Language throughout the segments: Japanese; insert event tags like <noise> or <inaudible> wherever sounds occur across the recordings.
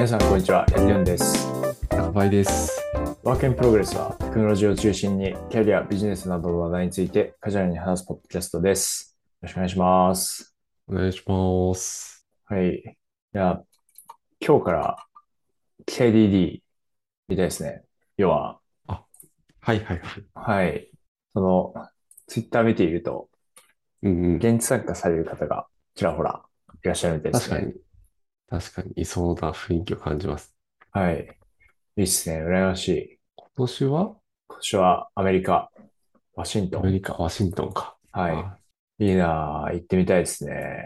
皆さん、こんにちは。ヤンニョンです。やばいです。 Work in Progress は、テクノロジーを中心に、キャリア、ビジネスなどの話題について、カジュアルに話すポッドキャストです。よろしくお願いします。お願いします。はい。いや、今日から KDD みたいですね。要は、はいはいはい。はい。その、ツイッター見ていると、うんうん。現地参加される方がちらほらいらっしゃるみたいですね。確かに、確かにいそうな雰囲気を感じます。はい。いいっすね。羨ましい。今年は？今年はアメリカ、ワシントン。アメリカ、ワシントンか。はい。あいいなぁ。行ってみたいですね。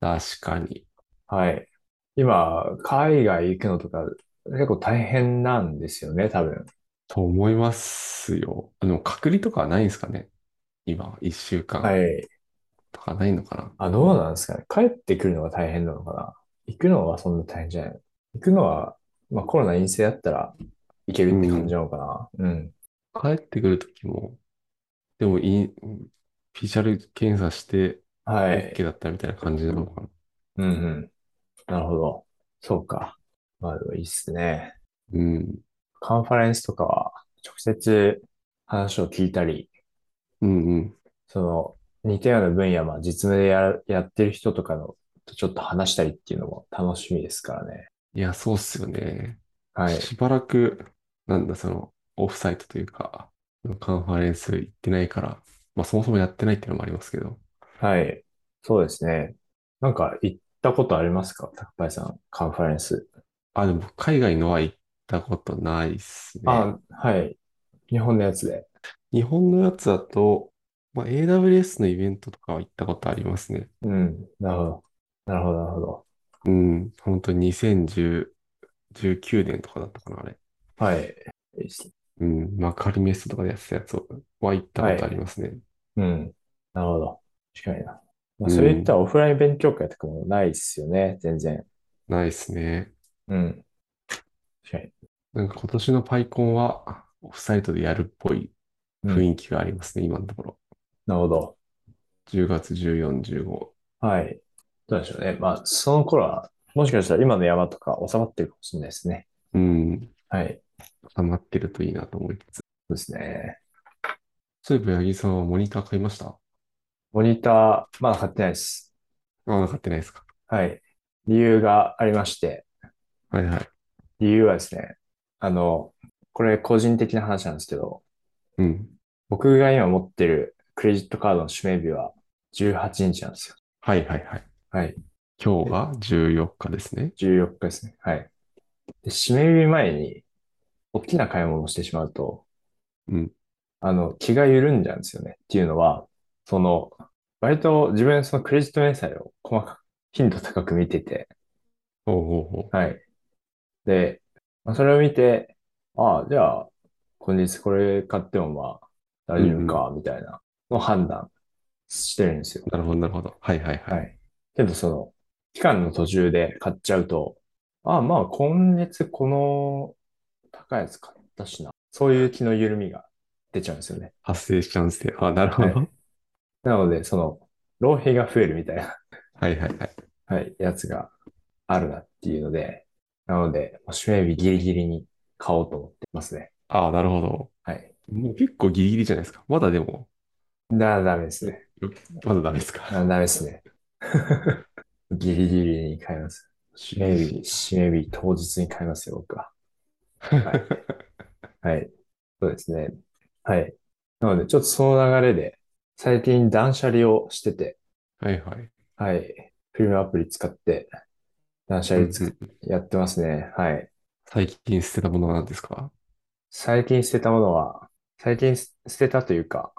確かに。はい。今、海外行くのとか結構大変なんですよね、多分。と思いますよ。あの、隔離とかはないんですかね？今、一週間はい。とかないのかな？あ、どうなんですかね？帰ってくるのが大変なのかな？行くのはそんな大変じゃない。行くのは、まあコロナ陰性だったら行けるって感じなのかな。うん。帰ってくるときも、でもいい、PCR 検査してはい。OK だったみたいな感じなのかなうんうん。なるほど。そうか。まあいいっすね。うん。カンファレンスとかは直接話を聞いたり、うんうん。その似たような分野、まあ実務でや、やってる人とかのとちょっと話したりっていうのも楽しみですからね。いや、そうっすよね。はい。しばらく、なんだ、その、オフサイトというか、カンファレンス行ってないから、まあそもそもやってないっていうのもありますけど、はい。そうですね。なんか行ったことありますか？高林さん、カンファレンス。あ、でも海外のは行ったことないっすね。あ、はい。日本のやつで。日本のやつだと、まあ AWS のイベントとかは行ったことありますね。うん。なるほど。なるほど、なるほど。うん、本当に2010、19年とかだったかな、あれ。はい。うん、マカリメストとかでやってたやつは行ったことありますね。うん。なるほど。確かにな。まあ、うんそれ言ったらオフライン勉強会とかもないっすよね、全然。ないっすね。うん。確かに。なんか今年のパイコンはオフサイトでやるっぽいうん雰囲気がありますね、今のところ。なるほど。10月14、15。はい。どうでしょうね。まあ、その頃は、もしかしたら今の山とか収まってるかもしれないですね。うん、はい。溜まってるといいなと思いつつ。そうですね。そういえば、八木さんはモニター買いました？モニター、まだ買ってないです。ああ、買ってないですか？はい。理由がありまして、はいはい。理由はですね、あの、これ個人的な話なんですけど、うん。僕が今持ってるクレジットカードの指名日は18日なんですよ。はいはいはい。はい。今日が14日ですね。14日ですね。はい。で、指名日前に大きな買い物をしてしまうと、うん。あの、気が緩んじゃうんですよね。っていうのは、その、割と自分そのクレジット明細を細かく、頻度高く見てて、ほうほうほはい。で、まあ、それを見て、ああ、じゃあ、今日これ買ってもまあ、大丈夫か、みたいなのを判断してるんですよ。う。なるほどなるほど。はいはいは。はいい。けど、その、期間の途中で買っちゃうと、ああ、まあ、今月この高いやつ買ったしな。そういう気の緩みが出ちゃうんですよね。発生しちゃうんですね。あ、なるほど。ははいなので、その、浪費が増えるみたいな、いはいはい。はい、やつがあるなっていうので、なので、もう指名日ギリギリに買おうと思ってますね。ああ、なるほど。はい。もう結構ギリギリじゃないですか。まだでも、だ、ダメですね。まだダメですか。あダメですね。<laughs> ギリギリに買います。指名日、指名日当日に買いますよ、僕は。<laughs> はい。はい。そうですね。はい。なので、ちょっとその流れで、最近断捨離をしてて、はいはい。はい。フィルムアプリ使って、断捨離つやってますね。はい。最近捨てたものは何ですか？最近捨てたものは、最近捨てたというか、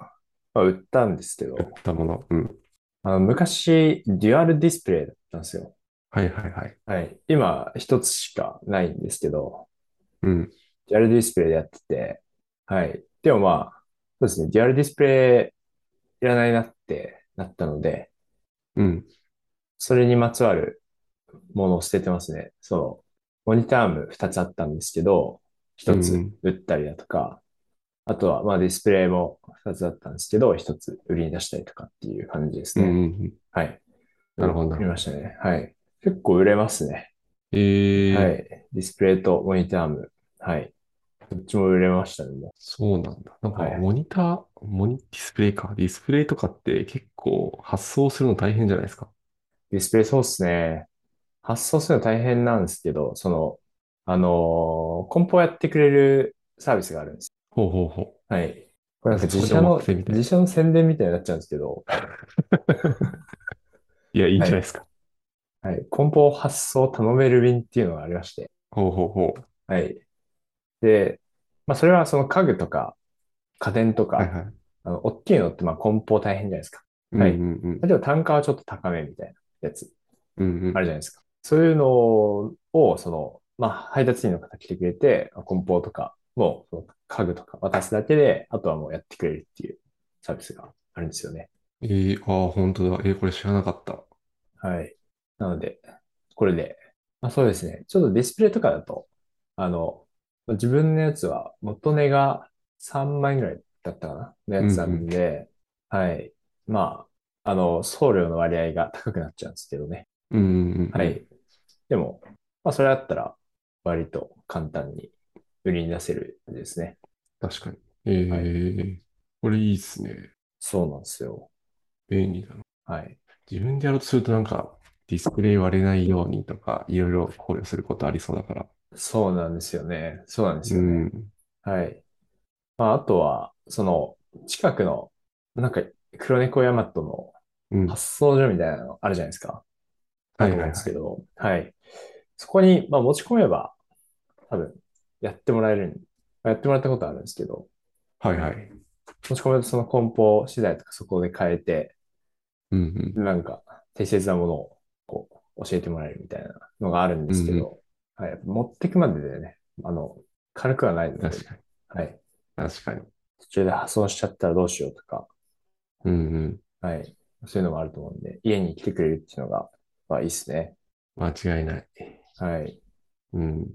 まあ、売ったんですけど売、ったもの。うん。あの昔、デュアルディスプレイだったんですよ。はいはいはい。はい。今、一つしかないんですけど、うん。デュアルディスプレイでやってて、はい。でもまあ、そうですね、デュアルディスプレイいらないなってなったので、うん。それにまつわるものを捨ててますね。その、モニターアーム2つあったんですけど、1つうん売ったりだとか、あとはまあディスプレイも2つあったんですけど、1つ売りに出したりとかっていう感じですうんうね。んうん。はい。なるほど売りましたね。はい。結構売れますね。えー、はい。ディスプレイとモニターアーム。はい。どっちも売れましたね、もそうなんだ。なんか、はいモニター、モニ、ディスプレイか。ディスプレイとかって結構発送するの大変じゃないですか？う。ディスプレイそうっすね。発送するの大変なんですけど、その、あのー梱包やってくれるサービスがあるんですほうほうほよ。はい。これなんか自社の、自社の宣伝みたいになっちゃうんですけど、う。<laughs> いや、いいんじゃないですか。はい。梱包発送頼める便っていうのがありまして、ほうほうほう。はい。で、まあ、それはその家具とか家電とか、はいはい。あの、大きいのってまあ梱包大変じゃないですか。うんはいうんうん。例えば単価はちょっと高めみたいなやつうんうんあるじゃないですか。そういうのを、その、まあ、配達員の方来てくれて、梱包とかも、その家具とか渡すだけで、あとはもうやってくれるっていうサービスがあるんですよね。えー、ああ、本当だ。えー、これ知らなかった。はい。なので、これで、まあそうですね。ちょっとディスプレイとかだと、あの、まあ自分のやつは元値が3万円ぐらいだったかなのやつなんで、はい。まあ、あの、送料の割合が高くなっちゃうんですけどね。うんうんうん。は。い。でも、まあそれだったら、割と簡単に売りに出せるんですね。確かに。えー、これいいっすね。そうなんですよ。便利だな。はい。自分でやろうとするとなんか、ディスプレイ割れないようにとか、いろいろ考慮することありそうだから。そうなんですよね。そうなんですうよね。ん。はい。まあ、あとは、その、近くの、なんか、黒猫ヤマトのうん。発送所みたいなのあるじゃないですか。あると思うんはいはいはい。ですけど、はい。そこに、まあ、持ち込めば、多分、やってもらえるやってもらったことあるんですけど、はいはい。持ち込めるとその梱包資材とかそこで変えて、うんうん。なんか、適切なものを、こう、教えてもらえるみたいなのがあるんですけど、はい。持ってくまででね、あの、軽くはないので、確かに。はい。確かに。途中で破損しちゃったらどうしようとか、うんうん。はい。そういうのもあると思うんで、家に来てくれるっていうのが、まあいいですね。間違いない。はい。うん。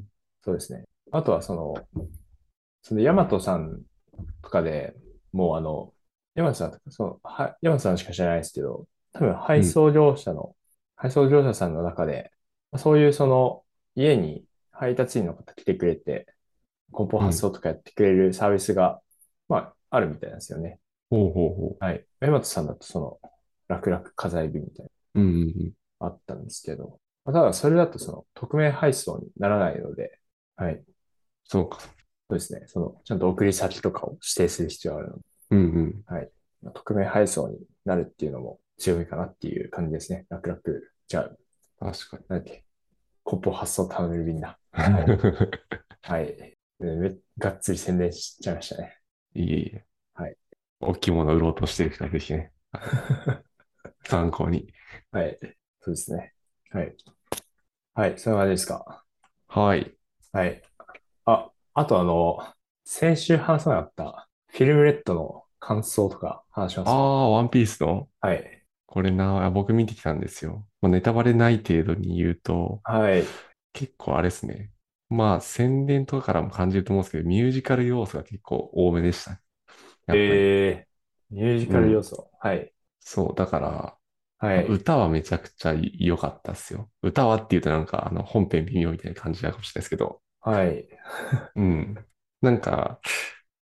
そうですね。あとはその、そのヤマトさんとかでもうあの、ヤマトさんとか、その、は、ヤマトさんしか知らないですけど、多分配送業者の、配送業者さんの中で、まあそういうその、家に配達員の方来てくれて、梱包発送とかやってくれるサービスが、まあ、あるみたいなんですよね。ほうほうほはい。ヤマトさんだとその、楽々家財便みたいな。う。うんうんうん。あったんですけど、まあただそれだとその匿名配送にならないので、はい。そうか。そうですね。その、ちゃんと送り先とかを指定する必要があるので、うんうん。まあ匿名配送になるっていうのも強みかなっていう感じですね。楽々。じゃあ、確かに。なんだっけ？梱包発送頼める便だ。<laughs> はい。でめがっつり宣伝しちゃいましたね。いえいえ。はい。大きいものを売ろうとしてる人はぜひね、<laughs> 参考に。はい。そうですね。はい。はい。そんな感じですか？はい。はい。あ、あとあの、先週話さなかったフィルムレッドの感想とか話しますか？ああ、ワンピースの？はい。これな、あ僕見てきたんですよ。まあ、ネタバレない程度に言うと、はい。結構あれですね。まあ、宣伝とかからも感じると思うんですけど、ミュージカル要素が結構多めでした。やっぱり。えー、ミュージカル要素。はい。そう、だから、はい。歌はめちゃくちゃ良かったっすよ。歌はっていうとなんか、あの、本編微妙みたいな感じなのかもしれないですけど、はい。うん。なんか、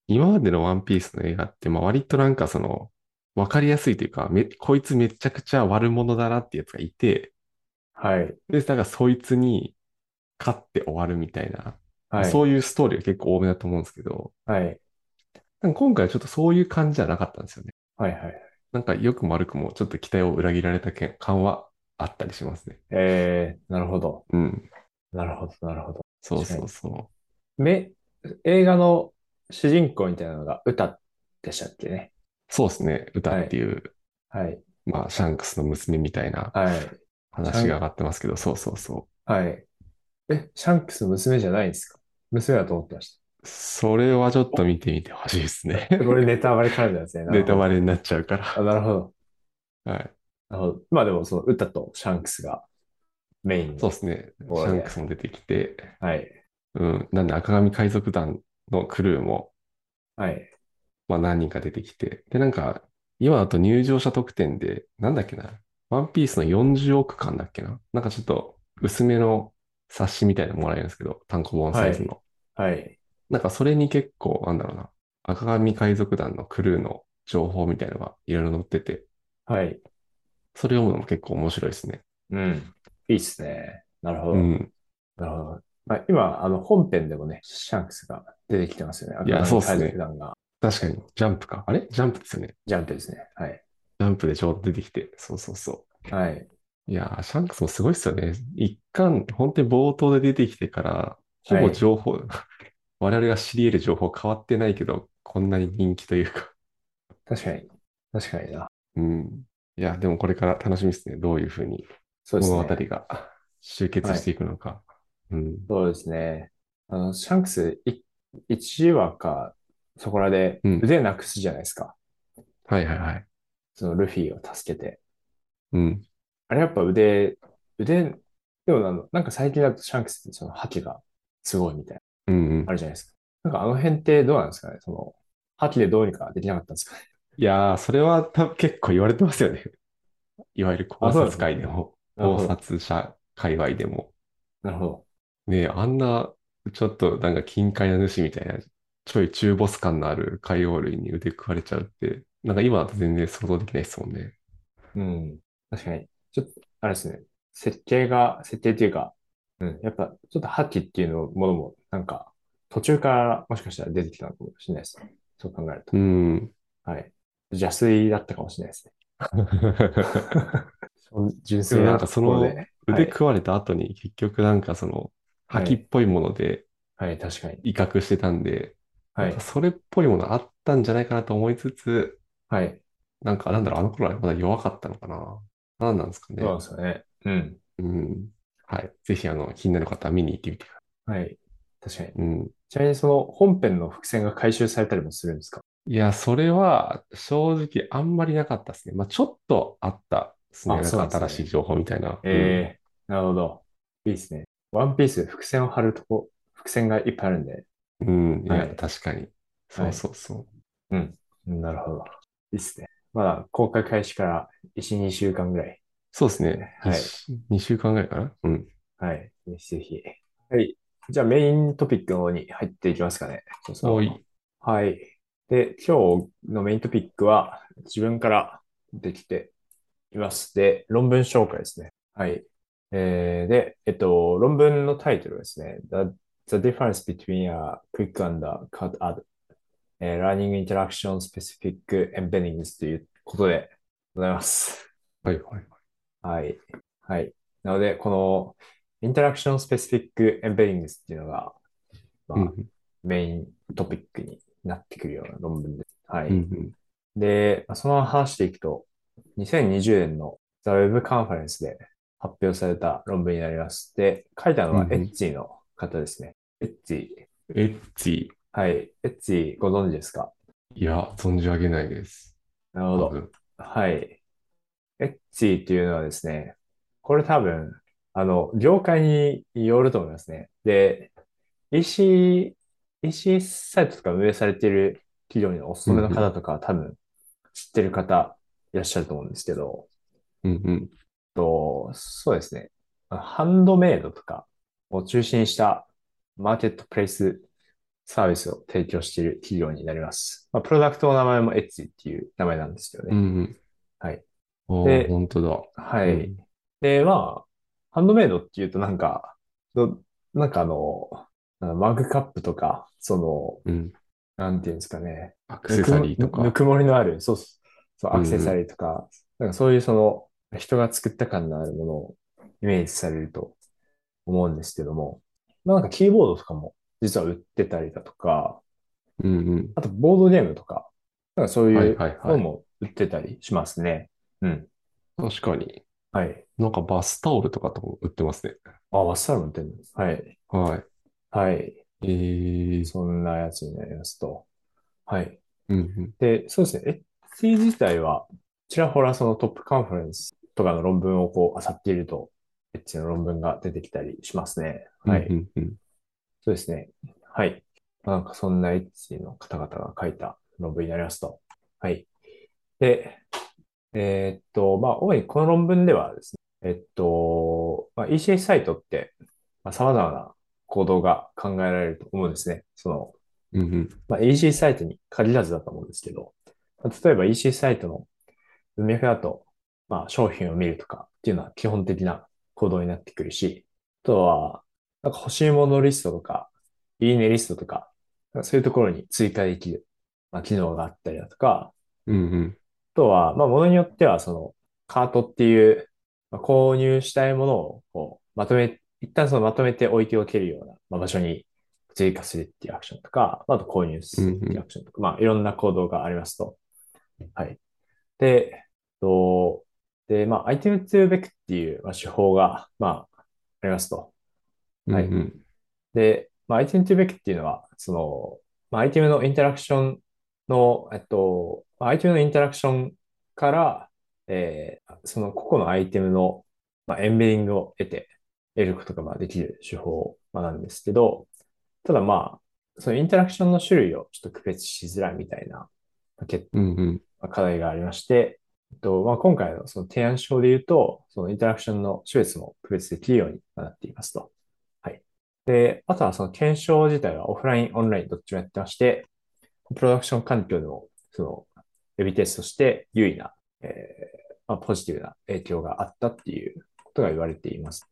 今までのワンピースの映画って、まあ割となんかその、わかりやすいというか、め、こいつめちゃくちゃ悪者だなってやつがいて、はい。で、だからそいつに勝って終わるみたいな、はい。そういうストーリーが結構多めだと思うんですけど、はい。なんか今回はちょっとそういう感じじゃなかったんですよね。はい。はい。なんか良くも悪くもちょっと期待を裏切られたけ感はあったりしますね。えー、なるほど。うん。なるほど。なるほど。そうそうそめ、映画の主人公みたいなのが歌でしたっけね？う。そうですね。歌っていう、はい。まあ、シャンクスの娘みたいなはい。話が上がってますけど、そうそうそう。はい。え、シャンクスの娘じゃないんですか？娘だと思ってましそれはちょっと見てみてほしいですね。た。<laughs> これネタバレ絡んだやつね。ネタバレになっちゃうから。あ、なるほど。はい。なるほど。まあでも、その歌とシャンクスがメインの。そうですね。シャンクスも出てきて、はい。うん。なんで赤髪海賊団のクルーも、はい。まあ何人か出てきて、で、なんか、今だと入場者特典で、なんだっけな、ワンピースの40億巻だっけななんかちょっと薄めの冊子みたいなのもらえるんですけど、単行本サイズの。はい。なんかそれに結構、なんだろうな、赤髪海賊団のクルーの情報みたいなのがいろいろ載ってて、はい。それ読むのも結構面白いですね。うん。いいっすね。なるほど。うん。なるほど。まあ、今、あの、本編でもね、シャンクスが出てきてますよね。いやそうっすね確かに、ジャンプか。あれ？ジャンプですよね。ジャンプですね。はい。ジャンプでちょうど出てきて、そうそうそはい。う。いやー、シャンクスもすごいっすよね。一巻、本当に冒頭で出てきてから、ほぼ情報、<laughs> 我々が知り得る情報変わってないけど、こんなに人気というか。確かに。確かにな。うん。いや、でもこれから楽しみですね。どういうふうにそうですね。物語が集結していくのか。うん。そうですね。あの、シャンクス、い1話か、そこらでうん腕なくすじゃないですか。はいはいはい。そのルフィを助けて。うん。あれやっぱ腕、腕、でもなの、なんか最近だとシャンクスってその覇気がすごいみたいな、うんうんあ。るじゃないですか。なんかあの辺ってどうなんですかね？その、覇気でどうにかできなかったんですかね？いやー、それは多分結構言われてますよね。いわゆる考察界でも、考。察者界隈でも。なるほど。ねえ、あんな、ちょっとなんか金塊の主みたいな、ちょい中ボス感のある海洋類に腕食われちゃうって、なんか今だと全然想像できないですもんね。うん。確かに。ちょっと、あれですね。設計が、設定っていうか、うん。やっぱ、ちょっと覇気っていうのものも、なんか、途中からもしかしたら出てきたのかもしれないですね。そう考えると。うん。はい。邪推だったかもしれないですね。<laughs> 純で粋なもなんかその。腕食われた後に結局なんかその、覇気っぽいものではい、はい、確かに。威嚇してたんで、はいそれっぽいものあったんじゃないかなと思いつつ、はい。なんかなんだろう、あの頃はまだ弱かったのかな。なんなんですかね。そうですよね。うん。うん。はい。ぜひあの、気になる方は見に行ってみてくださはい。確かに。い。うん。ちなみにその本編の伏線が回収されたりもするんですか？いや、それは正直あんまりなかったですね。まあ、ちょっとあったですね。あなんそうなんですねか新しい情報みたいな。ええなるほど。いいですね。ワンピース伏線を張るとこ、伏線がいっぱいあるんで。うん。うん。いや、はい確かに。そうそうそう。うん。なるほど。いいですね。まだ公開開始から1、2週間ぐらい。そうですね。はい2週間ぐらいかな？うん。はい。ぜひぜひ。はい。じゃあメイントピックの方に入っていきますかね。そうそうおい。はい。で、今日のメイントピックは自分からできています。で、論文紹介ですね。はい。えーで、えっと、論文のタイトルはですね。The, the difference between a quick and a cut ー learning interaction specific embeddings ということでございます。はいはい。はい。はい。なので、このインタラクションスペシフィックエンベディングスっていうのが、まあ、うんメイントピックになってくるような論文です。はい。うんうん。で、まあその話していくと、2020年の The Web カンファレンスで発表された論文になります。で、書いたのはうんうんエッジーの方ですね。エッジー。エッチ。はい。エッジーご存知ですか？いや、存じ上げないです。なるほど。うんはい。エッジっていうのはですね、これ多分、あの、業界によると思いますね。で、EC、EC サイトとか運営されている企業にお勤めの方とかは多分知ってる方いらっしゃると思うんですけど、うんうん。と、そうですね。ハンドメイドとかを中心にしたマーケットプレイスサービスを提供している企業になります。まあ、プロダクトの名前もエッジっていう名前なんですよね。うんうん。はい。おでー、本当だ。はい。うんで、まあ、ハンドメイドっていうとなんか、どなんかあの、あのマグカップとか、その、うん。なんていうんですかね。アクセサリーとか。ぬくもりのある、そうそう、アクセサリーとか、なんかそういうその、人が作った感のあるものをイメージされると思うんですけども、まあなんかキーボードとかも実は売ってたりだとか、うんうん。あとボードゲームとか、なんかそういうはいはいはいのも売ってたりしますね。うん。確かに。はい。なんかバスタオルとかとも売ってますね。あ、ワッサールも売ってるの？はい。はい。はい。えー。そんなやつになりますと。はい。うんうん。で、そうですね。HT 自体は、ちらほらそのトップカンファレンスとかの論文をこう、漁っていると、HT の論文が出てきたりしますね。はい。うんうんうん。そうですね。はい。まあなんかそんな HT の方々が書いた論文になりますと。はい。で、えーっと、まあ、主にこの論文ではですね、えっと、まあ、ECS サイトって、まあ、様々な行動が考えられると思うんですね。その、うんうん。まあ、EC サイトに限らずだと思うんですけど、例えば EC サイトの文脈だと、まあ、商品を見るとかっていうのは基本的な行動になってくるし、あとは、なんか欲しいものリストとか、いいねリストとか、そういうところに追加できる、まあ、機能があったりだとか、うんうん。あとは、まあ、ものによっては、その、カートっていう、まあ購入したいものを、こう、まとめ、一旦そのまとめて置いておけるような、まあ、場所に追加するっていうアクションとか、あと購入するっていうアクションとか、まあ、いろんな行動がありますと。はい。で、と、で、まあ、アイテム to back っていう、まあ、手法が、まあ、ありますと。はいうんうん。で、まあ、アイテム to back っていうのは、その、まあ、アイテムのインタラクションの、えっと、まあアイテムのインタラクションから、えーその個々のアイテムの、まあ、エンベディングを得て、得ることがまあできる手法、まあ、なんですけど、ただまあ、そのインタラクションの種類をちょっと区別しづらいみたいな、まあ欠うんうん。まあ課題がありまして、えっと、まあ、今回のその提案書で言うと、そのインタラクションの種別も区別できるようになっていますと。はい。で、あとはその検証自体はオフライン、オンラインどっちもやってまして、プロダクション環境でも、その、予備テストして優位な、えーまあ、ポジティブな影響があったっていうことが言われています。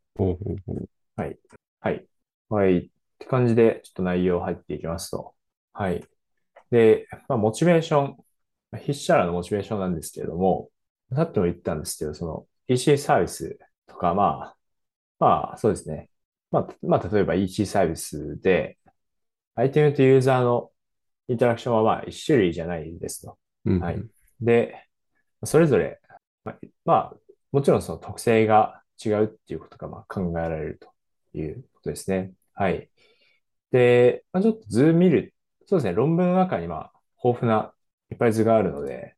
はい。はい。はい。って感じで、ちょっと内容入っていきますと。はい。で、まあ、モチベーション、まあ筆者らのモチベーションなんですけれども、さっきも言ったんですけど、その EC サービスとか、まあ、まあ、そうですね。まあ、まあ、例えば EC サービスで、アイテムとユーザーのインタラクションはまあ、一種類じゃないですと。うんうん。はいで、それぞれ、まあ、まあもちろんその特性が違うっていうことがまあ考えられるということですね。はい。で、まあ、ちょっと図見る、そうですね、論文の中にまあ豊富ないっぱい図があるので、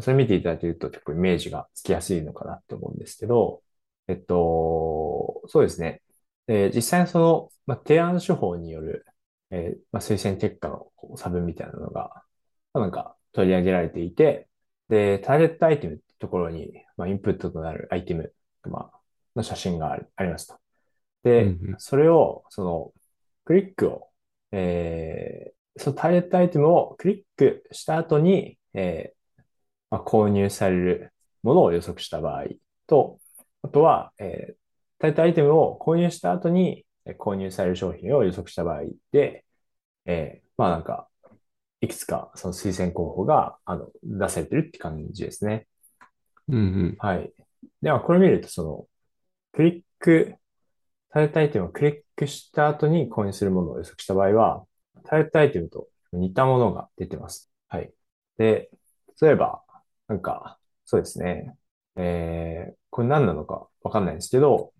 それ見ていただけると結構イメージがつきやすいのかなって思うんですけど、えっと、そうですね。で実際にその、まあ、提案手法による、えーまあ、推薦結果の差分みたいなのが、まあなんか取り上げられていて、で、ターゲットアイテムってところに、まあ、インプットとなるアイテム、まあ、の写真がありありますと。で、うんうんそれを、その、クリックを、えー、そのターゲットアイテムをクリックした後に、えーまあ、購入されるものを予測した場合と、あとは、えー、ターゲットアイテムを購入した後にえー購入される商品を予測した場合で、えーまあなんか、いくつかその推薦候補が、あの、出されてるって感じですね。うんうん。はい。では、これ見ると、その、クリック、ターゲットアイテムをクリックした後に購入するものを予測した場合は、ターゲットアイテムと似たものが出てます。はい。で、例えば、なんか、そうですね。えー、これ何なのかわかんないんですけど、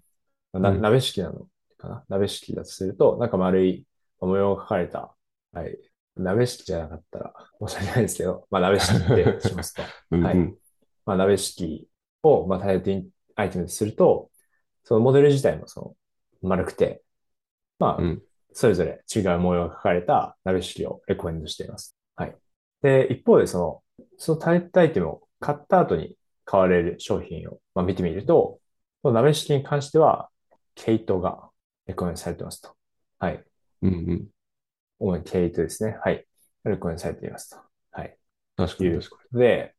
な、うん鍋敷なのかな？鍋敷だとすると、なんか丸い模様が描かれた、はい。鍋敷じゃなかったら申し訳ないですけど、まあ鍋敷ってしますと。は <laughs> いうんうん。まあ、鍋敷を、まあ、タイトアイテムとすると、そのモデル自体もその丸くて、まあ、うんそれぞれ違う模様が書かれた鍋敷をレコメンドしています。はい。で、一方でその、そのタイトアイテムを買った後に買われる商品を、まあ、見てみると、この鍋敷に関しては、毛糸がレコメンドされてますと。はい。うんうん。主に毛糸ですね。はい。レコメンドされていますと。はい。確かに確かことで、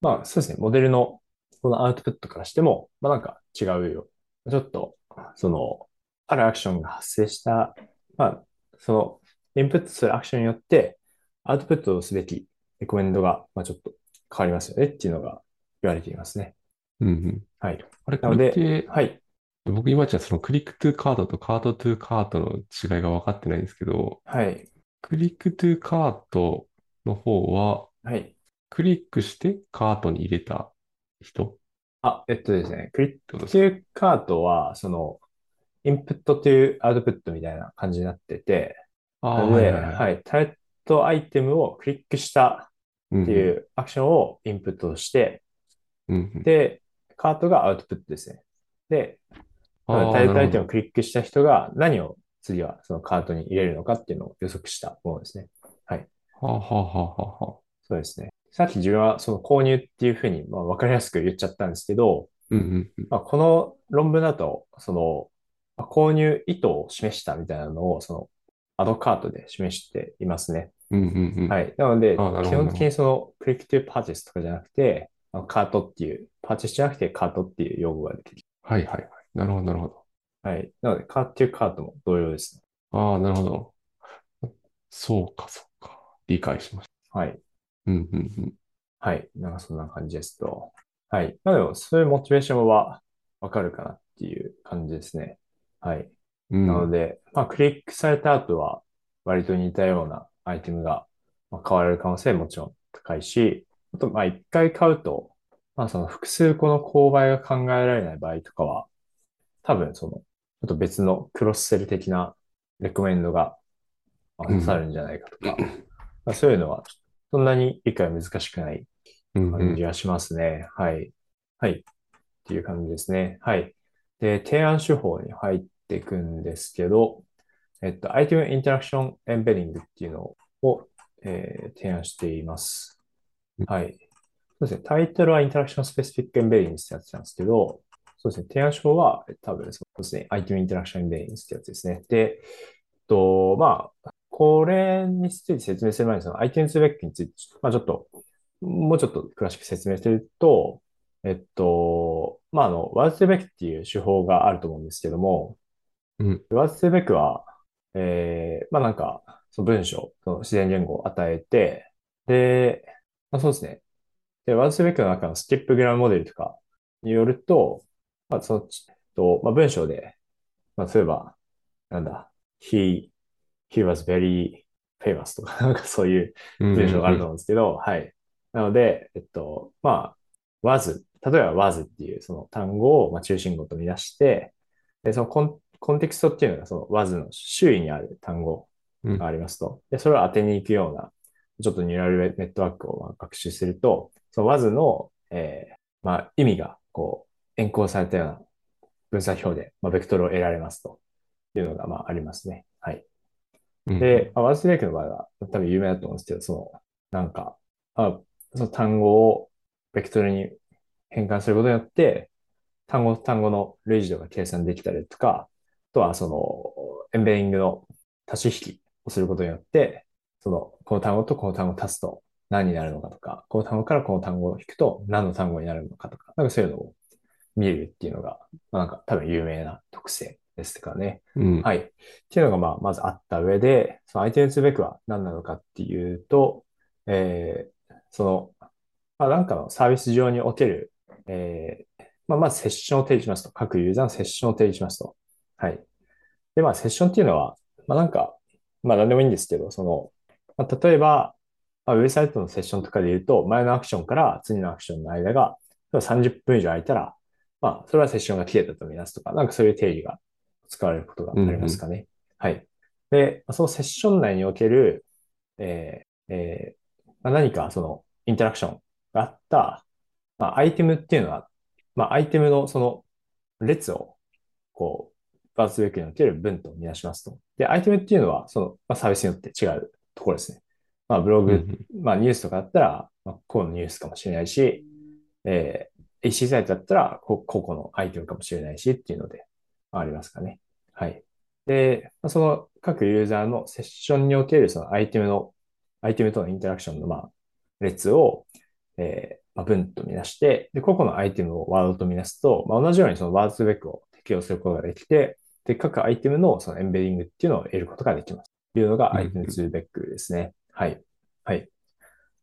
まあそうですね、モデルのこのアウトプットからしても、まあなんか違うよ。ちょっと、その、あるアクションが発生した、まあ、その、インプットするアクションによって、アウトプットをすべきレコメンドが、まあちょっと変わりますよねっていうのが言われていますね。に。うんうん。はい。あれ、なので、て、はい。僕今じゃその click to cart と cart to cart の違いが分かってないんですけど、はい。 click to cart の方は、はい。クリックしてカートに入れた人？っあ、えっとですね、 click to cart は、その、インプットというアウトプットみたいな感じになってて、ああ、なので、はいはいはい。はい、ターゲットアイテムをクリックしたうんっていうアクションをインプットして、うんうん。で、カートがアウトプットですね。で、ターゲットアイテム。をクリックした人が何を次はそのカートに入れるのかっていうのを予測したものですね。はい。はあはあはあはあはあ。そうですね。さっき自分はその購入っていうふうに、まあ、わかりやすく言っちゃったんですけど、うんうんうん。まあ、この論文だと、その、まあ購入意図を示したみたいなのを、その、アドカートで示していますね。うんうんうん。はい。なので基本的にその、クリックトゥパーチェスとかじゃなくて、カートっていう、パーチェスじゃなくてカートっていう用語が出てきて、はいはいはい。なるほど、なるほど。はい。なので、カートゥカートも同様ですね。ああ、なるほど。そうか、そうか。理解しましはい。た。うんうんうん。はい。なんかそんな感じですと。はい。まあでも、そういうモチベーションはわかるかなっていう感じですね。はい。うんなので、まあ、クリックされた後は、割と似たようなアイテムがまあ買われる可能性ももちろん高いし、あと、まあ、一回買うと、まあ、その複数個の購買が考えられない場合とかは、多分、その、ちょっと別のクロスセル的なレコメンドが刺さるんじゃないかとか、まあ、そういうのは、そんなに理解難しくないうんうん。感じがしますね。はい。はい。っていう感じですね。はい。で、提案手法に入っていくんですけど、えっと、アイテムインタラクションエンベディングっていうのを、えー提案しています。はい。そうですね。タイトルはインタラクションスペシフィックエンベディングってやつなんですけど、そうですね。提案手法は多分そうですね。アイテムインタラクションエンベディングってやつですね。で、えっと、まあ、これについて説明する前に、その iTunes スペックについて、まあちょっと、もうちょっと詳しく説明すると、えっと、まあ、あの、ワーズベックっていう手法があると思うんですけども、うんワーズベックは、えー、まあなんか、その文章、その自然言語を与えて、で、まあそうですね。で、ワーズベックの中のスキップグラムモデルとかによると、まあその、ちと、まあ文章で、まあ例えば、なんだ、he, he was very famous とか、<laughs> なんかそういう文章があると思うんですけど、はい。なので、えっと、まあ、was、例えば was っていうその単語をまあ中心語とみなして、で、そのコン、コンテクストっていうのがその was の周囲にある単語うんがありますと。で、それを当てに行くような、ちょっとニューラルネットワークをまあ学習すると、その was の、えーまあ、意味がこう、エンコードされたような分散表で、まあ、ベクトルを得られますというのがまあありますね。はい。うんで、まあ、ワーズベイクの場合は多分有名だと思うんですけど、その、なんか、あ、その単語をベクトルに変換することによって、単語と単語の類似度が計算できたりとか、あとはその、エンベディングの足し引きをすることによって、その、この単語とこの単語を足すと何になるのかとか、この単語からこの単語を引くと何の単語になるのかとか、なんかそういうのを見るっていうのが、まあ、なんか多分有名な特性ですからね。うんはい。っていうのが、まあ、まずあった上で、その相手にすべくは何なのかっていうと、えーその、まあ、なんかのサービス上における、えーまあ、まずセッションを提示しますと。各ユーザーのセッションを提示しますと。はい。で、まあ、セッションっていうのは、まあ、なんか、まあ、何でもいいんですけど、その、まあ、例えば、まあ、ウェブサイトのセッションとかで言うと、前のアクションから次のアクションの間が、例えば30分以上空いたら、まあ、それはセッションが切れたとみなすとか、なんかそういう定義が使われることがありますかね。はい。で、そのセッション内における、えーえーまあ、何かそのインタラクションがあった、まあ、アイテムっていうのは、まあ、アイテムのその列を、こう、バースウェイクにおける文とみなしますと。で、アイテムっていうのは、その、まあ、サービスによって違うところですね。まあ、ブログ、うんまあ、ニュースとかだったら、まあ、こうのニュースかもしれないし、えー、EC サイトだったら、こここのアイテムかもしれないしっていうので、まあ、ありますかね。はい。で、まあその各ユーザーのセッションにおけるそのアイテムの、アイテムとのインタラクションの、まあ、列を、えーまあ、文とみなして、で、個々のアイテムをワードとみなすと、まあ、同じようにそのワードスベックを適用することができて、で、各アイテムのそのエンベディングっていうのを得ることができます。というのがうんアイテムツーベックですね。はい。はい。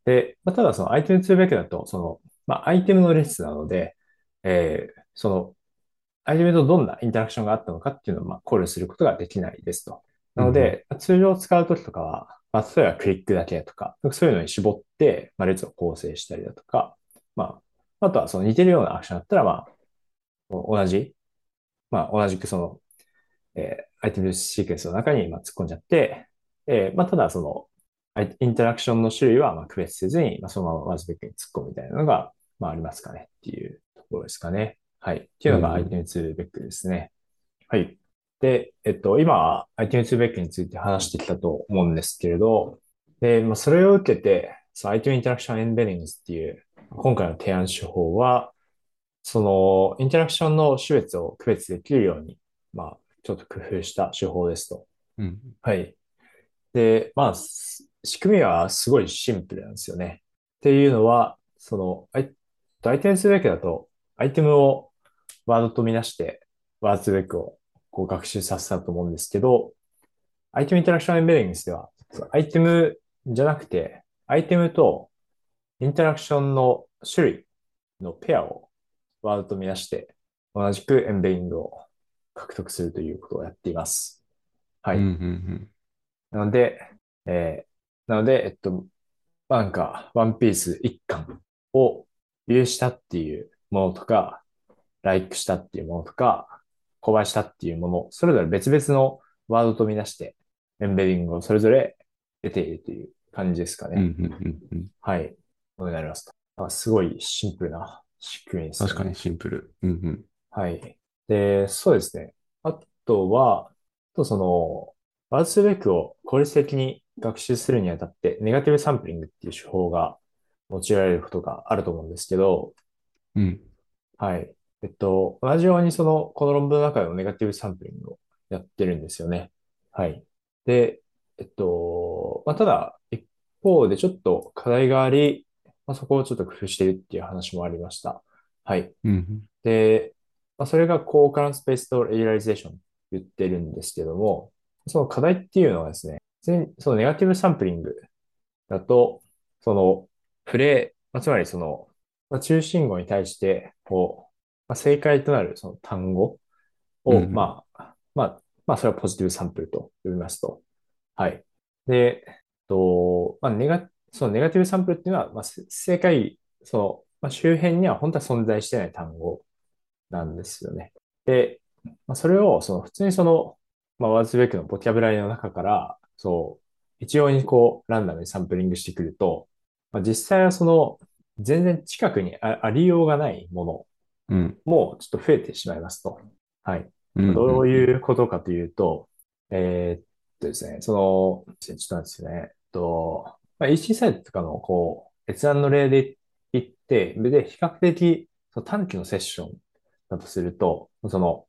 で、まあ、ただそのアイテムツーベックだと、その、まあ、アイテムの列なので、えーその、アイテムとどんなインタラクションがあったのかっていうのをまあ考慮することができないですと。なので、通常使うときとかは、まあ、例えばクリックだけとか、そういうのに絞って、まあ、列を構成したりだとか、まあ、あとはその似てるようなアクションだったら、まあ、同じ、まあ、同じくその、えーアイテムシークエンスの中にまあ突っ込んじゃって、えーまあ、ただその、アイインタラクションの種類はまあ区別せずに、まあ、そのままワズベックに突っ込むみたいなのが、まあ、ありますかねっていうところですかね。はい。っていうのがうんアイテム2ベックですね。はい。で、えっと、今、アイテム2ベックについて話してきたと思うんですけれど、で、まあ、それを受けて、アイテムインタラクションエンベディングスっていう、今回の提案手法は、その、インタラクションの種別を区別できるように、まあ、ちょっと工夫した手法ですと。うん。はい。で、まあ、す仕組みはすごいシンプルなんですよね。っていうのは、その、アイアイテムするだけだと、アイテムをワードとみなして、ワードツーベックをこう学習させたと思うんですけど、アイテムインタラクションエンベディングスでは、アイテムじゃなくて、アイテムとインタラクションの種類のペアをワードとみなして、同じくエンベディングを獲得するということをやっています。はい。うんうんなので、えーなので、えっと、まあなんか、ワンピース一巻を有したっていうものとか、ライクしたっていうものとか、購買したっていうもの、それぞれ別々のワードとみなして、エンベディングをそれぞれ出ているという感じですかね。うんうんうん。はい。こうなりますと。あすごいシンプルな仕組みですね。確かにシンプル。うんうん。はい。で、そうですね。あとは、あとその、ワードツーベックを効率的に学習するにあたって、ネガティブサンプリングっていう手法が用いられることがあると思うんですけど、うん。はい。えっと、同じようにその、この論文の中でもネガティブサンプリングをやってるんですよね。はい。で、えっと、まあ、ただ、一方でちょっと課題があり、まあ、そこをちょっと工夫しているっていう話もありました。はい。うんで、まあ、それがコーカランスペースとレギュラリゼーション言ってるんですけども、その課題っていうのはですね、全そのネガティブサンプリングだと、そのプレイ、まあ、つまりその、まあ、中心語に対して、こう、まあ、正解となるその単語を、うんうんまあ、まあ、まあ、それはポジティブサンプルと呼びますと。はい。で、と、まあ、ネガ、そのネガティブサンプルっていうのは、まあ、せ正解、その、まあ、周辺には本当は存在してない単語なんですよね。で、まあ、それを、その、普通にその、まあ、ワードツーベックのボキャブラリーの中から、そう、一様にこう、ランダムにサンプリングしてくると、まあ、実際はその、全然近くにあありようがないもうん。のもちょっと増えてしまいますと。はい。うん。どうういうことかというと、えーっとですね、その、ちょっとなんですよね。えっと、まあ、EC サイトとかのこう、閲覧の例で言って、で、比較的その短期のセッションだとすると、その、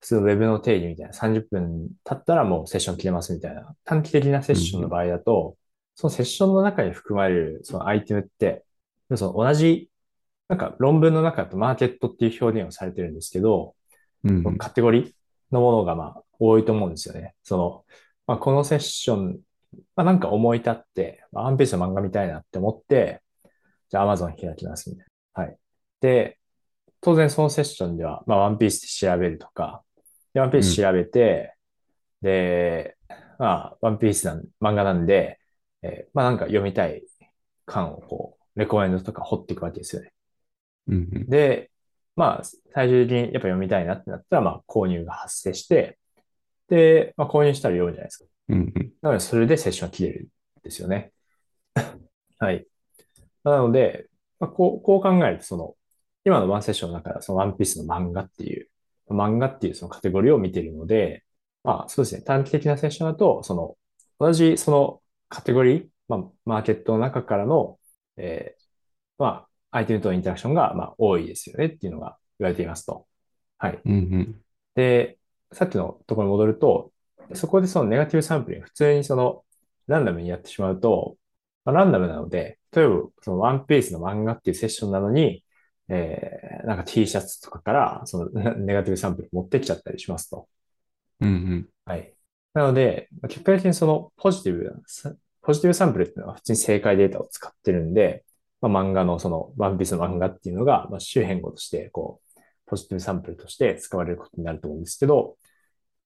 普通のウェブの定義みたいな30分経ったらもうセッション切れますみたいな短期的なセッションの場合だと、そのセッションの中に含まれるそのアイテムって、その同じ、なんか論文の中だとマーケットっていう表現をされてるんですけど、んうん。カテゴリーのものがまあ多いと思うんですよね。その、まあ、このセッション、まあ、なんか思い立って、まあワンピースの漫画見たいなって思って、じゃあ Amazon 開きますみたいな。はい。で、当然そのセッションでは、まあワンピースで調べるとか、で、ワンピース調べて、で、まあ、ワンピースなん、漫画なんで、えーまあなんか読みたい感をこう、レコメンドとか掘っていくわけですよね。うんうん。で、まあ、最終的にやっぱ読みたいなってなったら、まあ、購入が発生して、で、まあ、購入したら読むじゃないですか。うんうん。なので、それでセッションが切れるんですよね。<laughs> はい。なので、まあ、こう、こう考えると、その、今のワンセッションの中では、そのワンピースの漫画っていう、漫画っていうそのカテゴリーを見ているので、まあ、そうですね。短期的なセッションだと、その、同じそのカテゴリー、まあ、マーケットの中からの、えーまあ、アイテムとのインタラクションが、まあ、多いですよねっていうのが言われていますと。はい。うんうん。で、さっきのところに戻ると、そこでそのネガティブサンプリング、普通にその、ランダムにやってしまうと、まあ、ランダムなので、例えば、そのワンピースの漫画っていうセッションなのに、えー、なんか T シャツとかから、その <laughs> ネガティブサンプル持ってきちゃったりしますと。うんうん。はい。なので、まあ結果的にそのポジティブポジティブサンプルっていうのは普通に正解データを使ってるんで、まあ、漫画のそのワンピースの漫画っていうのが、まあ、周辺語として、こう、ポジティブサンプルとして使われることになると思うんですけど、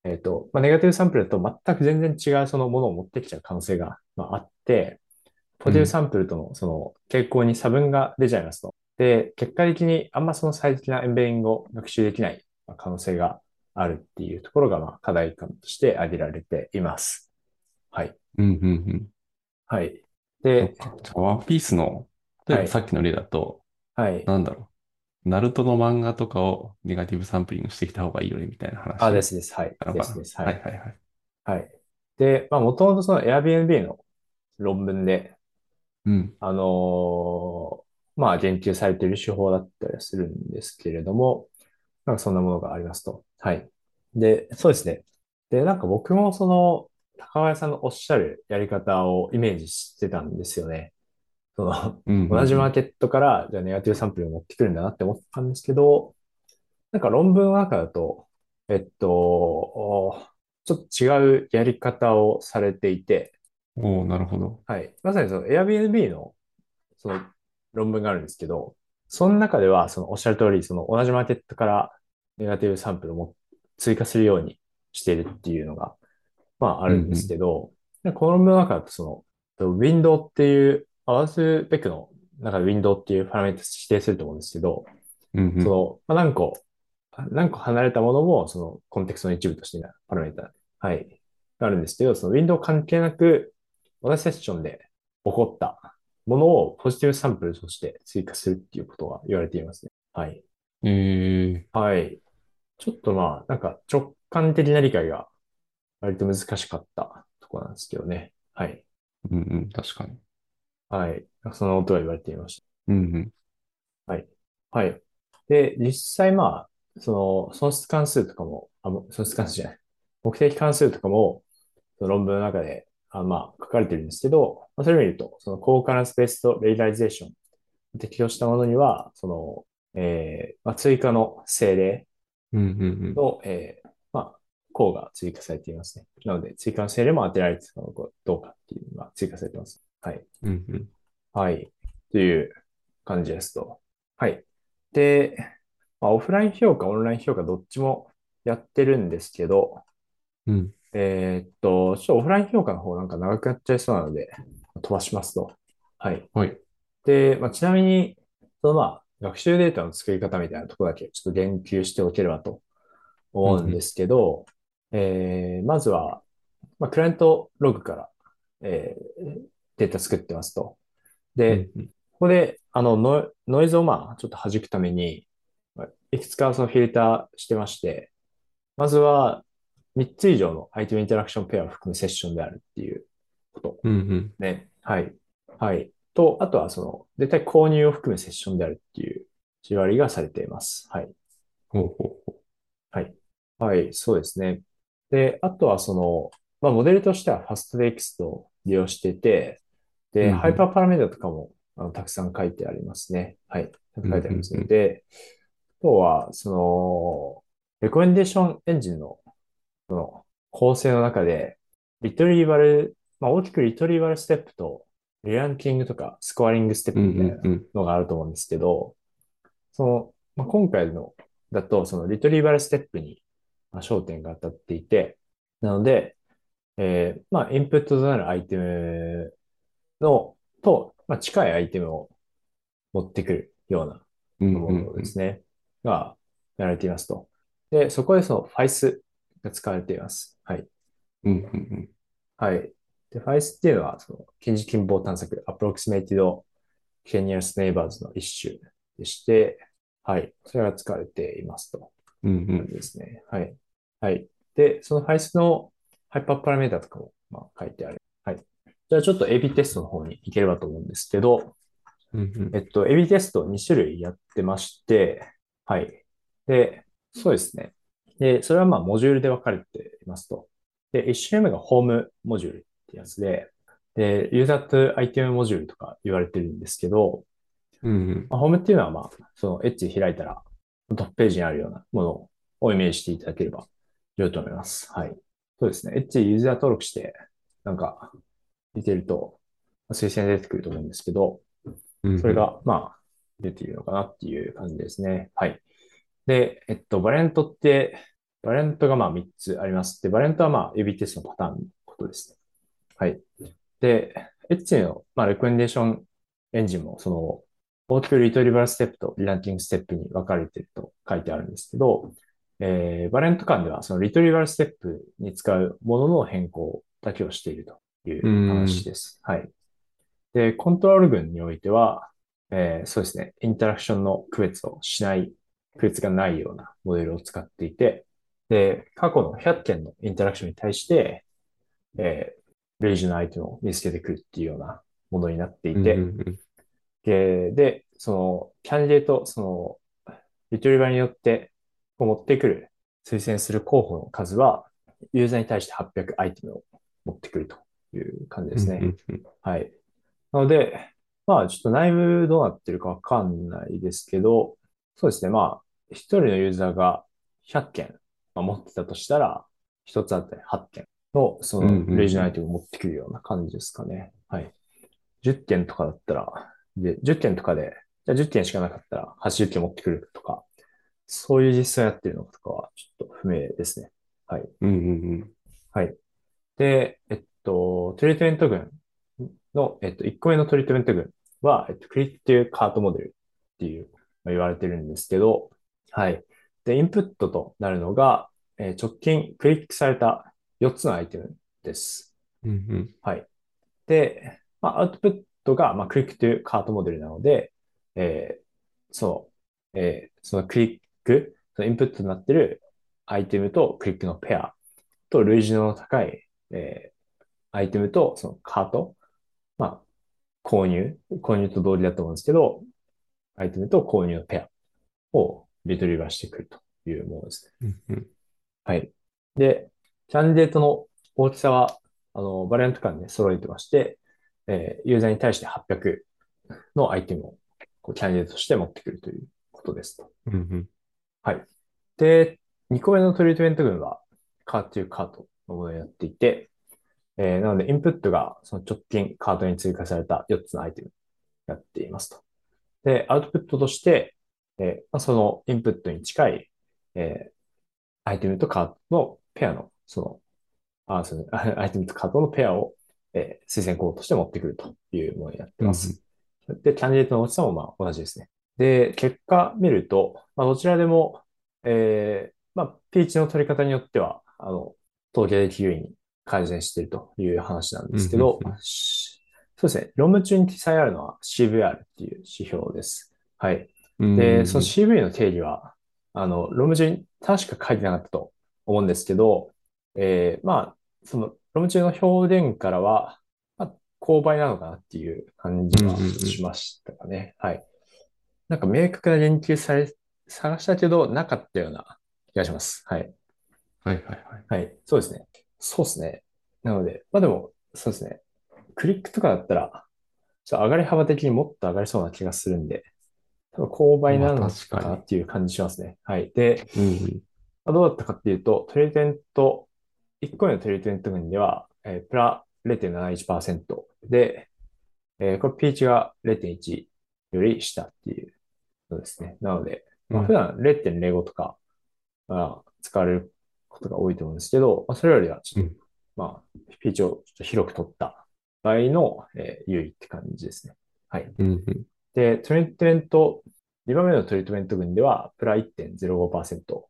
えっと、まあ、ネガティブサンプルだと全く全然違うそのものを持ってきちゃう可能性が、まあ、あって、ポジティブサンプルとのその傾向に差分が出ちゃいますと。で、結果的にあんまその最適なエンベディングを学習できないまあ可能性があるっていうところが、まあ、課題感として挙げられています。はい。うんうんうん。はい。で、ワンピースの、例えはいばさっきの例だと、はい。なんだろう。ナルトの漫画とかをネガティブサンプリングしてきた方がいいよね、みたいな話。あ、ですです。はい。ですです。はい。はいはいはい。はい。で、まあ、もともとその Airbnb の論文で、うん。あのーまあ、言及されている手法だったりするんですけれども、なんかそんなものがありますと。はい。で、そうですね。で、なんか僕もその、高林さんのおっしゃるやり方をイメージしてたんですよね。その、うんうんうん。同じマーケットから、じゃあネガティブサンプルを持ってくるんだなって思ったんですけど、なんか論文の中だと、えっと、ちょっと違うやり方をされていて、おー、なるほど。はい。まさにその Airbnb のその論文があるんですけど、その中では、そのおっしゃる通り、その同じマーケットからネガティブサンプルをも追加するようにしているっていうのが、まああるんですうんけど、でこの論文の中だと、その、ウィンドウっていう、アースペックの中でウィンドウっていうパラメータ指定すると思うんですけど、うん。うんうん。その、まあ、何個、何個離れたものも、そのコンテクストの一部としてパラメータ、はい、があるんですけど、そのウィンドウ関係なく、同じセッションで起こったものをポジティブサンプルとして追加するっていうことが言われていますね。はい。えはい。ちょっとまあ、なんか直感的な理解が割と難しかったところなんですけどね。はい。ー、うんうん、確かに。はい。その音が言われていました。うんうん。はい。はい。で、実際まあ、その損失関数とかも、あ、も損失関数じゃない。目的関数とかも、その論文の中で、あまあ、書かれてるんですけど、まあ、それを見ると、その高カラスペースとレイライゼーション適用したものには、その、えーまあ、追加の精霊うんうんの、えーまあ、項が追加されていますね。なので、追加の精霊も当てられてたのかどうかっていうのが追加されてます。はい。うん。うんうん。はい。という感じですと。はい。で、まあ、オフライン評価、オンライン評価、どっちもやってるんですけど、うん。えーっと、ちょっとオフライン評価の方なんか長くなっちゃいそうなので、飛ばしますと。はい。はい。で、まあ、ちなみに、そのまあ、学習データの作り方みたいなところだけちょっと言及しておければと思うんですけど、えーまずは、まあ、クライアントログから、えーデータ作ってますと。で、うんうん。ここで、あのノイ、ノイズをまあ、ちょっと弾くために、まあいくつかそのフィルターしてまして、まずは、3つ以上のアイテムインタラクションペアを含むセッションであるっていうことうんうん。ね。はい。はい。と、あとはその、絶対購入を含むセッションであるっていう縛りがされています。はい。ほうほうほはい。はい。そうですね。で、あとはその、まあ、モデルとしては FastDX を利用していて、で、うんうんハイパーパラメータとかもあのたくさん書いてありますね。はい。書いてありますね。うんうんうんで、あとは、その、レコメンデーションエンジンの、その、構成の中で、リトリーバル、まあ、大きくリトリーバルステップと、リランキングとか、スコアリングステッう。うんプみたいなうんうん。のがあると思うんですけど、その、まあ、今回のだと、そのリトリーバルステップにまあ焦点が当たっていて、なので、えーまあ、インプットとなるアイテムの、と、まあ、近いアイテムを持ってくるようなもうんうんのですね、がやられていますと。で、そこでその FICE が使われています。はい。うんうんうん。はい。で、FICE っていうのは、その、近似近傍探索、Approximated K-nearest Neighbors の一種でして、はい。それが使われていますと。感うんうん。じですね。はい。はい。で、その FICE のハイパーパラメータとかも、まあ、書いてある。はい。じゃあちょっと AB テストの方に行ければと思うんですけど、うんうんえっと、AB テスト2種類やってまして、はい。で、そうですね。で、それはまあ、モジュールで分かれていますと。で、1種類目がホームモジュールってやつで、で、ユーザーとアイテムモジュールとか言われてるんですけど、うんうん。まあ、ホームっていうのはまあ、そのエッジ開いたらトップページにあるようなものをイメージしていただければ良いと思います。はい。そうですね。エッジユーザー登録して、なんか、見てると、まあ推薦出てくると思うんですけど、それが、まあ、出ているのかなっていう感じですね。はい。で、えっと、バリアントって、バリアントがまあ3つあります。で、バリアントはまあ、指テストのパターンのことですね。はい。で、エッジの、まあ、レコメンデーションエンジンも、その、大きくリトリバルステップとリランキングステップに分かれていると書いてあるんですけど、えー、バリアント間では、そのリトリバルステップに使うものの変更だけをしているという話です。はい。で、コントロール群においては、えーそうですね、インタラクションの区別をしない、区別がないようなモデルを使っていて、で、過去の100件のインタラクションに対して、えー、類似のアイテムを見つけてくるっていうようなものになっていて、うんうんで、で、その、キャンディデート、その、リトリバーによって、持ってくる推薦する候補の数は、ユーザーに対して800アイテムを持ってくるという感じですね。うんうんはい。なので、まあ、ちょっと内部どうなってるかわかんないですけど、そうですね。まあ、一人のユーザーが100件、まあ、持ってたとしたら、一つあたり8件の、その、うんうんうんレジのアイテムを持ってくるような感じですかね。はい。10件とかだったら、で、10件とかで、じゃあ10件しかなかったら80件持ってくるとか、そういう実際やってるのかとかは、ちょっと不明ですね。はい。うんうんはい。で、えっと、トリートメント群の、えっと、1個目のトリートメント群は、えっと、クリックというカートモデルっていう、まあ言われてるんですけど、はい。で、インプットとなるのが、えー直近クリックされた4つのアイテムです。うんうんはい。で、まあ、アウトプットが、まあ、クリックというカートモデルなので、えーその、えーそのクリック、そのインプットになっているアイテムとクリックのペアと類似度の高い、えーアイテムとそのカート、まあ、購入、購入と同理だと思うんですけど、アイテムと購入のペアをリトリバーしてくるというものですね。うんうんはい。で、キャンディデートの大きさは、あの、バリアント間で揃えてまして、えーユーザーに対して800のアイテムをこうキャンディデートとして持ってくるということですと。うんうんはい。で、2個目のトリートメント群は、カートというカートのものになっていて、えーなので、インプットがその直近カートに追加された4つのアイテムになっていますと。で、アウトプットとして、えーまあそのインプットに近い、えーアイテムとカートのペアの、その、あ、そうですね、アイテムとカートのペアを、えー推薦候補として持ってくるというものになってます。で、キャンディデートの大きさもまあ同じですね。で、結果見ると、まあ、どちらでも、えーまあ、ピーチの取り方によっては、あの、統計的優位に改善しているという話なんですけどうんそうですね。論文中に記載あるのは CVR っていう指標です。はい。うんで、その CV の定義は、あの、論文中に確か書いてなかったと思うんですけど、えーまあ、その論文中の表現からは、まあ、勾配なのかなっていう感じはしましたかね。はい。なんか明確な言及され、探したけど、なかったような気がします。はい。はいはいはい。はい。そうですね。そうですね。なので、まあでも、そうですね。クリックとかだったら、ちょっと上がり幅的にもっと上がりそうな気がするんで、多分勾配なのかなっていう感じしますね。はい。で、うんうんまあどうだったかっていうと、トリートメント、1個目のトリートメント群では、えープラ0.71%で、えーこれピーチが0.1より下っていうのですね。なので、まあ、うん普段0.05とか、まあ、使われることが多いと思うんですけど、まあ、それよりはちょっと、うんまあ、ピーチをちょっと広く取った場合の、えー優位って感じですね。はい。うんうんで、トリートメント、2番目のトリートメント群では、プラ1.05%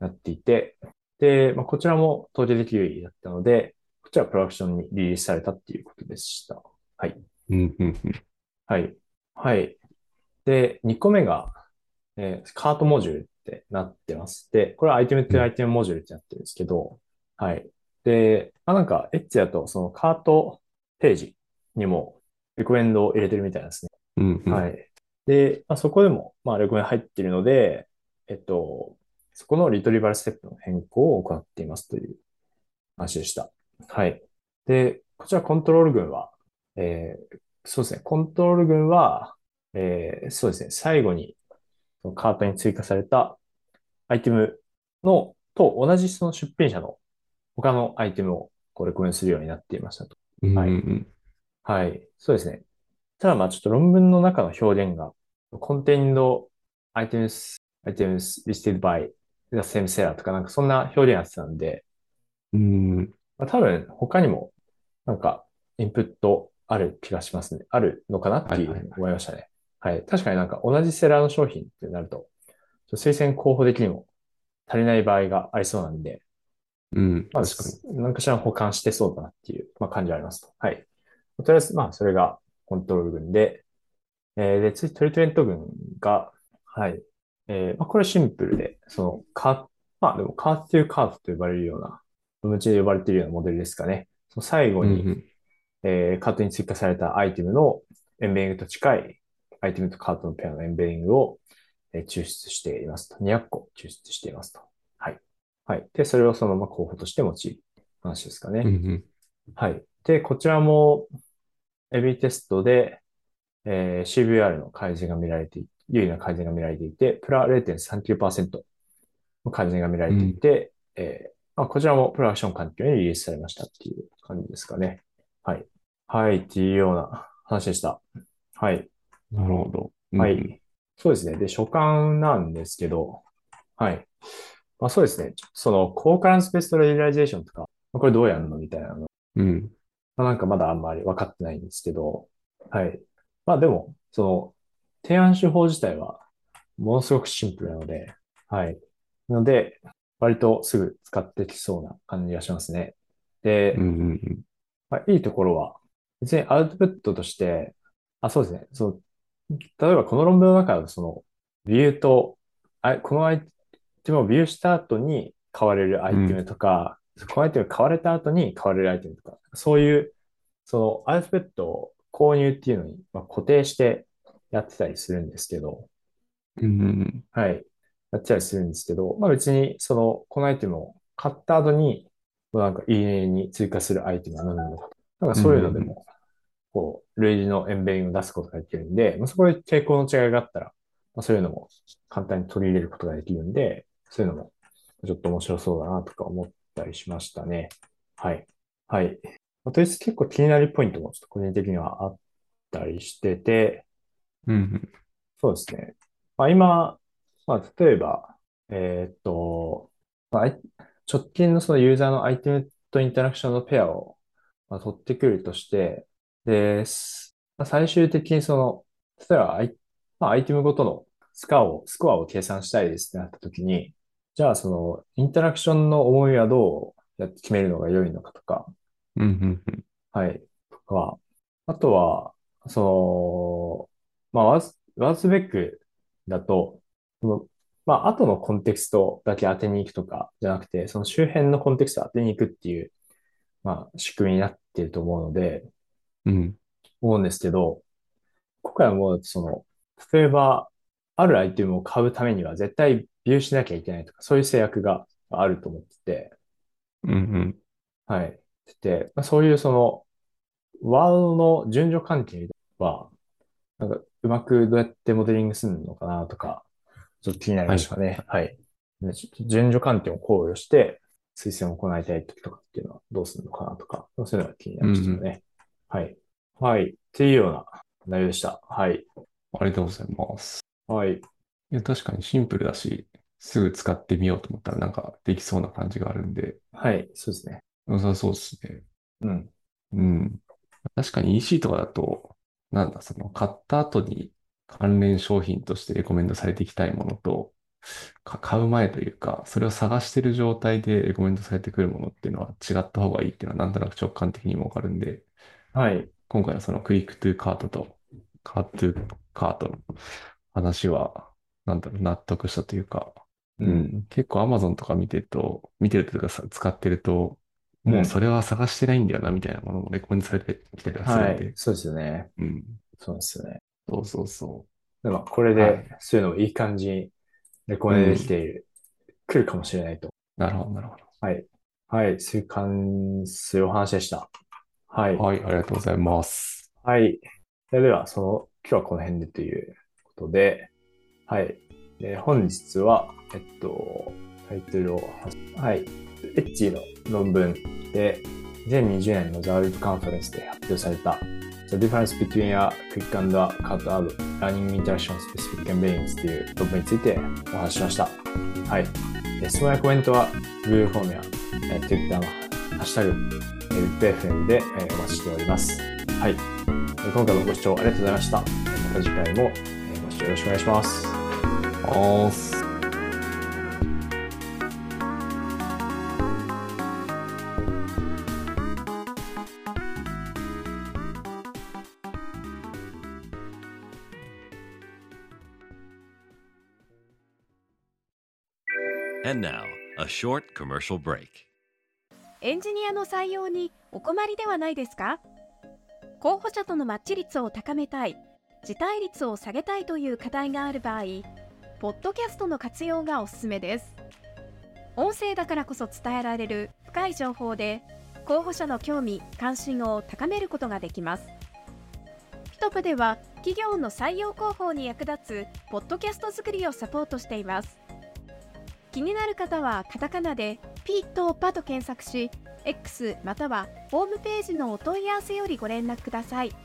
なっていて、で、まあ、こちらも統計的優位だったので、こちらはプロダクションにリリースされたっていうことでした。はい。うんうんうんはい。はい。で、2個目が、えーカートモジュールってなってます。で、これはアイテムというアイテムモジュールってなってるんですけど、はい。で、まあ、なんか、エッジだと、そのカートページにもレコメンドを入れてるみたいですね。うんうんはい。で、まあ、そこでも、まあ、レコメン入っているので、えっと、そこのリトリバルステップの変更を行っていますという話でした。はい。で、こちらコントロール群は、えーそうですね、コントロール群は、えーそうですね、最後にカートに追加されたアイテムの、と同じその出品者の他のアイテムをこうレコメンするようになっていましたと。うんはいうんはい。そうですね。ただまあちょっと論文の中の表現が、contained items, items listed by the same seller とかなんかそんな表現やってたんで、うんまあ、多分他にもなんかインプットある気がしますね。あるのかなっていうふうに思いましたね。はい。確かになんか同じセラーの商品ってなると推薦候補的にも足りない場合がありそうなんで、うんまあ、確かに。何かしら保管してそうだなっていう、まあ、感じはありますと。はい。とりあえず、まあ、それがコントロール群で、えーで、次、トリートメント群が、はい。えーまあ、これシンプルで、その、カまあ、でも、カートというカートと呼ばれるような、無知で呼ばれているようなモデルですかね。その最後に、うんうんえーカートに追加されたアイテムのエンベディングと近いアイテムとカートのペアのエンベディングを、えー抽出していますと。200個抽出していますと。はい。はい。で、それをそのまま候補として用いる話ですかね。うんうん。はい。で、こちらも、エビテストで、えー CVR の改善が見られてい、優位な改善が見られていて、プラ0.39%の改善が見られていて、えーまあ、こちらもプロダクション環境にリリースされましたっていう感じですかね。はい。はい、っていうような話でした。はい。なるほど。はうんい。そうですね。で、所感なんですけど、はい。まあそうですね。その、コーカランスベストレギュライゼーションとか、まあこれどうやるのみたいなのうん。まあ、なんかまだあんまり分かってないんですけど、はい。まあでも、その、提案手法自体は、ものすごくシンプルなので、はい。なので、割とすぐ使ってきそうな感じがしますね。でうん、うんうん。まあ、いいところは、別にアウトプットとして、あ、そうですね。その、例えばこの論文の中のその、ビューと、あ、このアイテムをビューした後に買われるアイテムとか、このアイテム買われた後に買われるアイテムとか、そういう、そのアルファベットを購入っていうのに、まあ、固定してやってたりするんですけど、うんうんはい。やってたりするんですけど、まあ別に、その、このアイテムを買った後に、なんか、いいねに追加するアイテムは何なのかと。なんかそういうのでも、こう、類似のエンベリングを出すことができるんで、まあそこで傾向の違いがあったら、まあそういうのも簡単に取り入れることができるんで、そういうのもちょっと面白そうだなとか思ったりしましたね。はい。はい。まあとりあえず結構気になるポイントもちょっと個人的にはあったりしてて、うんうん。そうですね。まあ、今、まあ、例えば、えーっと、まあ、直近のそのユーザーのアイテムとインタラクションのペアを、まあ、取ってくるとして、で、すまあ、最終的にその、例えばアイ、まあ、アイテムごとのスコアを、スコアを計算したいですってなったときに、じゃあその、インタラクションの重みはどうやって決めるのが良いのかとか、うんうんうん。はい。とか、あとは、その、まあ、ワーズ、ワーズベックだと、その、まあ、後のコンテクストだけ当てに行くとかじゃなくて、その周辺のコンテクストを当てに行くっていう、まあ、仕組みになっていると思うので、うん。思うんですけど、今回はもう、その、例えば、あるアイテムを買うためには絶対ビューしなきゃいけないとか、そういう制約があると思ってて、うんうん。はい。で、まあ、そういうその、ワードの順序関係は、なんか、うまくどうやってモデリングするのかなとか、ちょっと気になりましたね。はい。でちょっと順序関係を考慮して、推薦を行いたい時とかっていうのはどうするのかなとか、そういうのが気になりましたね。はい。はい。っていうような内容でした。はい。ありがとうございます。はい。いや、確かにシンプルだし、すぐ使ってみようと思ったらなんかできそうな感じがあるんで、はい。そうですね。良さそうですね。うん。うん。確かに EC とかだと、なんだ、その買った後に関連商品としてレコメンドされていきたいものと、か買う前というか、それを探してる状態でレコメンドされてくるものっていうのは違った方がいいっていうのはなんとなく直感的にもわかるんで、はい。今回のそのクリックトゥカートとカートゥカートの話は、なんだろう、納得したというか、うん、結構 Amazon とか見てると、見てるというかさ使ってると、もうそれは探してないんだよな、みたいなものもレコメンドされてきたりはすはいるんで。。そうですよね。うん。そうですよね。そうそうそでも、これはで、そういうのもいい感じにレコメンドできている、来るかもしれないと。う。なるほど、なるほはい。はい。そういう関するお話でした。はいど。。はい、ありがとうございます。はい。それでは、その、今日はこの辺でということで、はい。で本日は、えっと、タイトルを、はい。エッチの論文で、2020年のザ・ワールドカンファレンスで発表された The Difference Between a Quick and a Cut Ad Learning Interaction Specific Campaigns という論文についてお話ししました。はい。質問やコメントは Google フォームやえー Twitter のハッシュタグ、えー WIPFM でえーお待ちしております。はい。今回もご視聴ありがとうございました。また次回もえーご視聴よろしくお願いします。おーす。And now, a short commercial break. エンジニアの採用にお困りではないですか？候補者とのマッチ率を高めたい、辞退率を下げたいという課題がある場合、ポッドキャストの活用がおすすめです。音声だからこそ伝えられる深い情報で候補者の興味・関心を高めることができます。ピトプでは企業の採用広報に役立つポッドキャスト作りをサポートしています。気になる方はカタカナでピーとパと検索し、X またはホームページのお問い合わせよりご連絡ください。